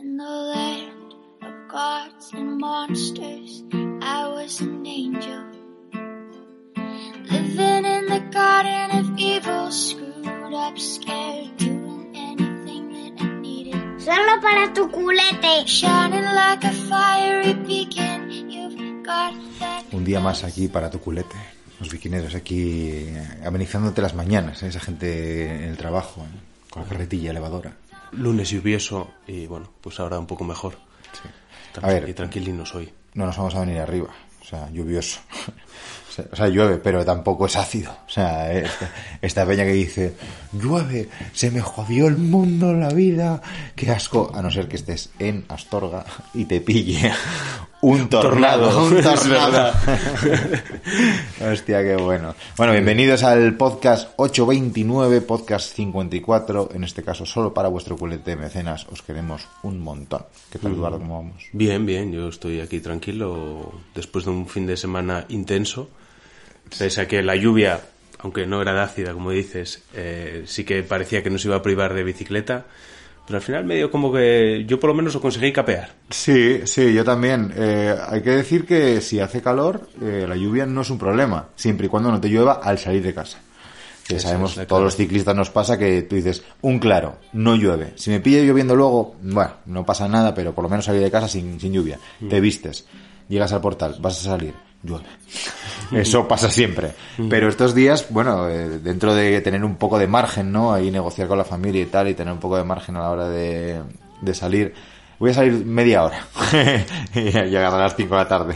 In the land of gods and monsters, I was an angel. Living in the garden of evil, screwed up, scared, doing anything that I needed. Solo para tu culete. Shining like a fiery beacon, you've got that. Un día más aquí para tu culete. Los biquineros aquí amenizándote las mañanas, ¿eh? esa gente en el trabajo, ¿eh? Con la carretilla elevadora. Lunes lluvioso y bueno, pues ahora un poco mejor. A ver. Y tranquilinos hoy. No nos vamos a venir arriba, o sea, lluvioso. O sea, o sea, llueve, pero tampoco es ácido. O sea, esta, esta peña que dice, llueve, se me jodió el mundo, la vida, qué asco, a no ser que estés en Astorga y te pille un tornado. tornado, Un tornado. Hostia, qué bueno. Bueno, bienvenidos al podcast 829, podcast 54, en este caso solo para vuestro culete mecenas. Os queremos un montón. ¿Qué tal, Eduardo? ¿Cómo vamos? Bien, bien, yo estoy aquí tranquilo después de un fin de semana intenso. Pese a que la lluvia, aunque no era de ácida, como dices, eh, sí que parecía que nos iba a privar de bicicleta. Pero al final medio como que yo por lo menos lo conseguí capear. Sí, sí, yo también. Eh, hay que decir que si hace calor, eh, la lluvia no es un problema, siempre y cuando no te llueva al salir de casa. Que sabemos, todos clave. los ciclistas nos pasa que tú dices, un claro, no llueve. Si me pilla lloviendo luego, bueno, no pasa nada, pero por lo menos salir de casa sin, sin lluvia. Mm. Te vistes, llegas al portal, vas a salir, Eso pasa siempre. Pero estos días, bueno, eh, dentro de tener un poco de margen, ¿no? Ahí negociar con la familia y tal, y tener un poco de margen a la hora de, de salir. Voy a salir media hora. y llegar a las 5 de la tarde.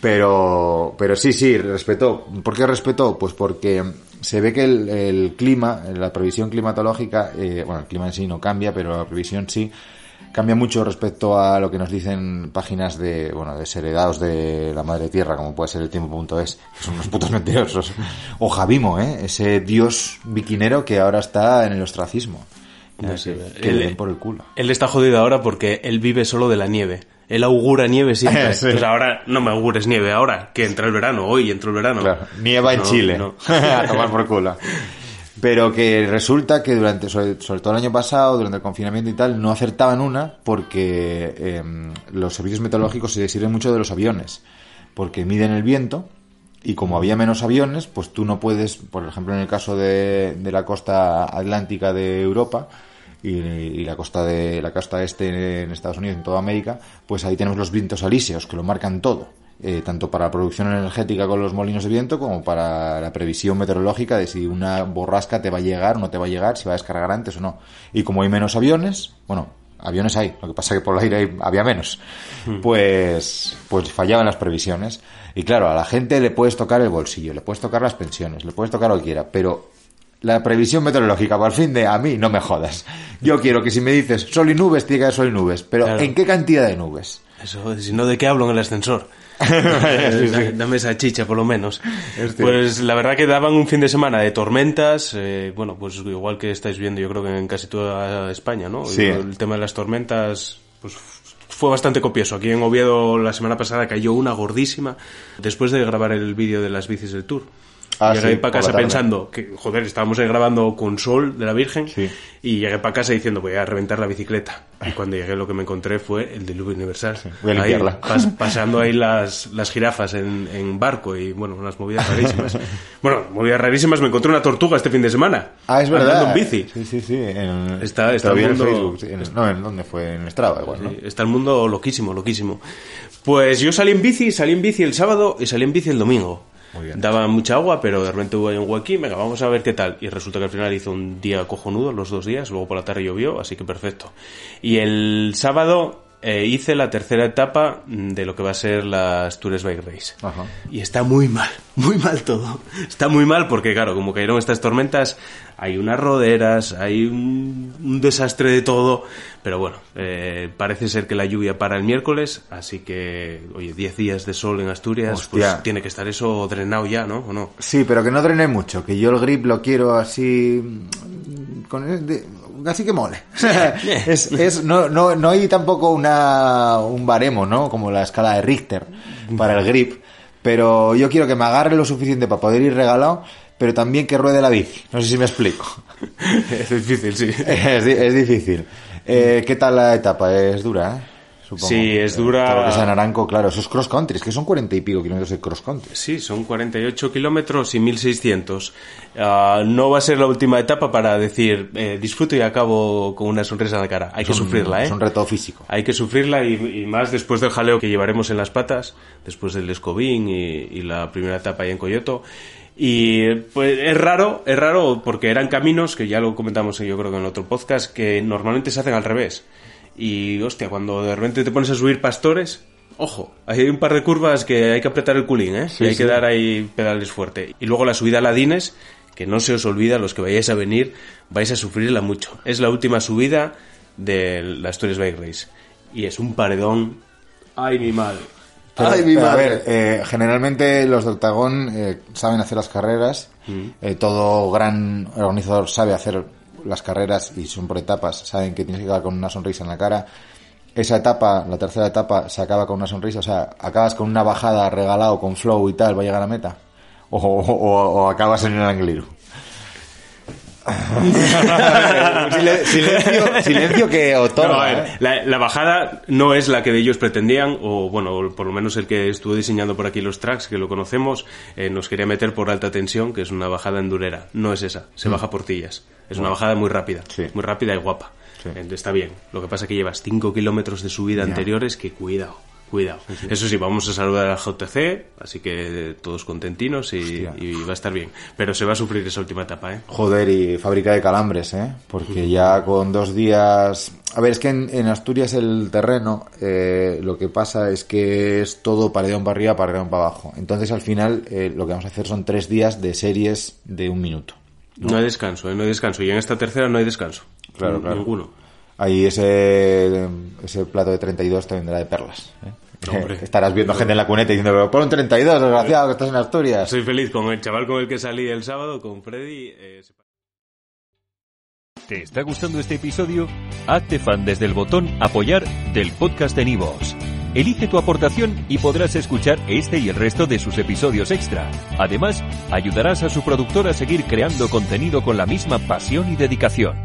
Pero, pero sí, sí, respetó. ¿Por qué respetó? Pues porque se ve que el, el clima, la previsión climatológica, eh, bueno, el clima en sí no cambia, pero la previsión sí, cambia mucho respecto a lo que nos dicen páginas de, bueno, desheredados de la madre tierra, como puede ser el tiempo.es, que son unos putos mentirosos. O Javimo, ¿eh? Ese dios biquinero que ahora está en el ostracismo. No sé, que él- le den por el culo. Él está jodido ahora porque él vive solo de la nieve. Él augura nieve siempre. Sí. Entonces ahora no me augures nieve ahora, que entra el verano, hoy entró el verano. Claro, nieva en No, Chile. no. a tomar por culo. Pero que resulta que durante, sobre, todo el año pasado, durante el confinamiento y tal, no acertaban una porque eh, los servicios meteorológicos se sirven mucho de los aviones. Porque miden el viento y como había menos aviones, pues tú no puedes, por ejemplo, en el caso de, de la costa atlántica de Europa, y, y la costa de la costa este en Estados Unidos, en toda América, pues ahí tenemos los vientos alíseos que lo marcan todo, eh, tanto para la producción energética con los molinos de viento como para la previsión meteorológica de si una borrasca te va a llegar o no te va a llegar, si va a descargar antes o no. Y como hay menos aviones, bueno, aviones hay, lo que pasa que por el aire hay- había menos, pues, pues fallaban las previsiones. Y claro, a la gente le puedes tocar el bolsillo, le puedes tocar las pensiones, le puedes tocar lo que quiera, pero la previsión meteorológica, por fin de a mí, no me jodas. Yo quiero que si me dices sol y nubes, te diga sol y nubes. Pero Claro. ¿en qué cantidad de nubes? Eso, si no, ¿de qué hablo en el ascensor? Sí, sí. Da- Dame esa chicha, por lo menos. Pues la verdad que daban un fin de semana de tormentas, eh, bueno, pues igual que estáis viendo, yo creo que en casi toda España, ¿no? Sí. El tema de las tormentas, pues fue bastante copioso. Aquí en Oviedo la semana pasada cayó una gordísima después de grabar el vídeo de las bicis del Tour. Ah, llegué sí, para casa pensando que, joder, estábamos ahí grabando con sol de la Virgen Sí. y llegué para casa diciendo voy a reventar la bicicleta. Y cuando llegué lo que me encontré fue el diluvio universal. voy a Ahí, pas- pasando ahí las, las jirafas en, en barco y bueno, unas movidas rarísimas. bueno, movidas rarísimas, me encontré una tortuga este fin de semana. Ah, es verdad. Andando en bici. Sí, sí, sí. En, Está- está el mundo- Facebook. sí, en- no, ¿en dónde fue? En Strava, igual, Está el mundo loquísimo, loquísimo. Pues yo salí en bici, salí en bici el sábado y salí en bici el domingo. Daba mucha agua, pero de repente hubo un huequín, venga, vamos a ver qué tal. Y resulta que al final hizo un día cojonudo, los dos días, luego por la tarde llovió, así que perfecto. Y el sábado eh, hice la tercera etapa de lo que va a ser las Tours Bike Race. Ajá. Y está muy mal, muy mal todo. Está muy mal porque, claro, como cayeron estas tormentas, hay unas roderas, hay un, un desastre de todo. Pero bueno, eh, parece ser que la lluvia para el miércoles, así que, oye, 10 días de sol en Asturias, Hostia. pues tiene que estar eso drenado ya, ¿no? ¿O no? Sí, pero que no drene mucho, que yo el grip lo quiero así mm, con de- así que mole. es, es, no, no, no hay tampoco una, un baremo, ¿no? Como la escala de Richter para el grip, pero yo quiero que me agarre lo suficiente para poder ir regalado, pero también que ruede la bici. No sé si me explico. es difícil, sí. es, es difícil. Eh, ¿Qué tal la etapa? Es dura, ¿eh? Supongo. Sí, es dura. Todo lo que sea Naranco, claro, esos cross country, es que son cuarenta y pico kilómetros de cross country. Sí, son 48 kilómetros y 1600. Ah, no va a ser la última etapa para decir eh, disfruto y acabo con una sonrisa en la cara. Hay que sufrirla, ¿eh? Es un reto físico. Hay que sufrirla y, y más después del jaleo que llevaremos en las patas, después del Escobín y, y la primera etapa ahí en Coyoto. Y pues es raro, es raro porque eran caminos que ya lo comentamos yo creo que en otro podcast que normalmente se hacen al revés. Y hostia, cuando de repente te pones a subir pastores, ojo, hay un par de curvas que hay que apretar el culín, ¿eh? Sí, y hay sí. que dar ahí pedales fuerte. Y luego la subida a Ladines, que no se os olvida, los que vayáis a venir, vais a sufrirla mucho. Es la última subida de la Asturias Bike Race. Y es un paredón. ¡Ay, mi madre! Pero, ¡Ay, mi pero, a ver, eh, generalmente los de Octagón eh, saben hacer las carreras. Eh, todo gran organizador sabe hacer las carreras y son por etapas. Saben que tienes que acabar con una sonrisa en la cara. Esa etapa, la tercera etapa, se acaba con una sonrisa. O sea, acabas con una bajada regalado con flow y tal, va a llegar a meta. O, o- o- acabas en el angliru. Silen- silencio, silencio que otorga. No, a ver, ¿eh? la, la bajada no es la que ellos pretendían, o bueno, por lo menos el que estuvo diseñando por aquí los tracks, que lo conocemos, eh, nos quería meter por alta tensión, que es una bajada endurera. No es esa, se baja por tillas. Es una bajada muy rápida. Sí. muy rápida y guapa. Sí. Está bien. Lo que pasa es que llevas 5 kilómetros de subida anteriores, que cuidado. Cuidado. Eso sí, vamos a saludar a JTC, así que todos contentinos y, va a estar bien. Pero se va a sufrir esa última etapa, ¿eh? Joder, y fábrica de calambres, ¿eh? Porque ya con dos días... A ver, es que en, en Asturias el terreno eh, lo que pasa es que es todo paredón para arriba, paredón para abajo. Entonces al final eh, lo que vamos a hacer son tres días de series de un minuto. No, hay descanso, ¿eh? no hay descanso. Y en esta tercera no hay descanso. Claro, N- claro. Ninguno. Ahí ese, ese plato de 32 te vendrá de perlas. ¿eh? Hombre. Estarás viendo gente en la cuneta diciendo, pero pon un 32, desgraciado, que estás en Asturias. Soy feliz con el chaval con el que salí el sábado, con Freddy. eh, se- ¿Te está gustando este episodio? Hazte fan desde el botón Apoyar del podcast de Nivos. Elige tu aportación y podrás escuchar este y el resto de sus episodios extra. Además, ayudarás a su productor a seguir creando contenido con la misma pasión y dedicación.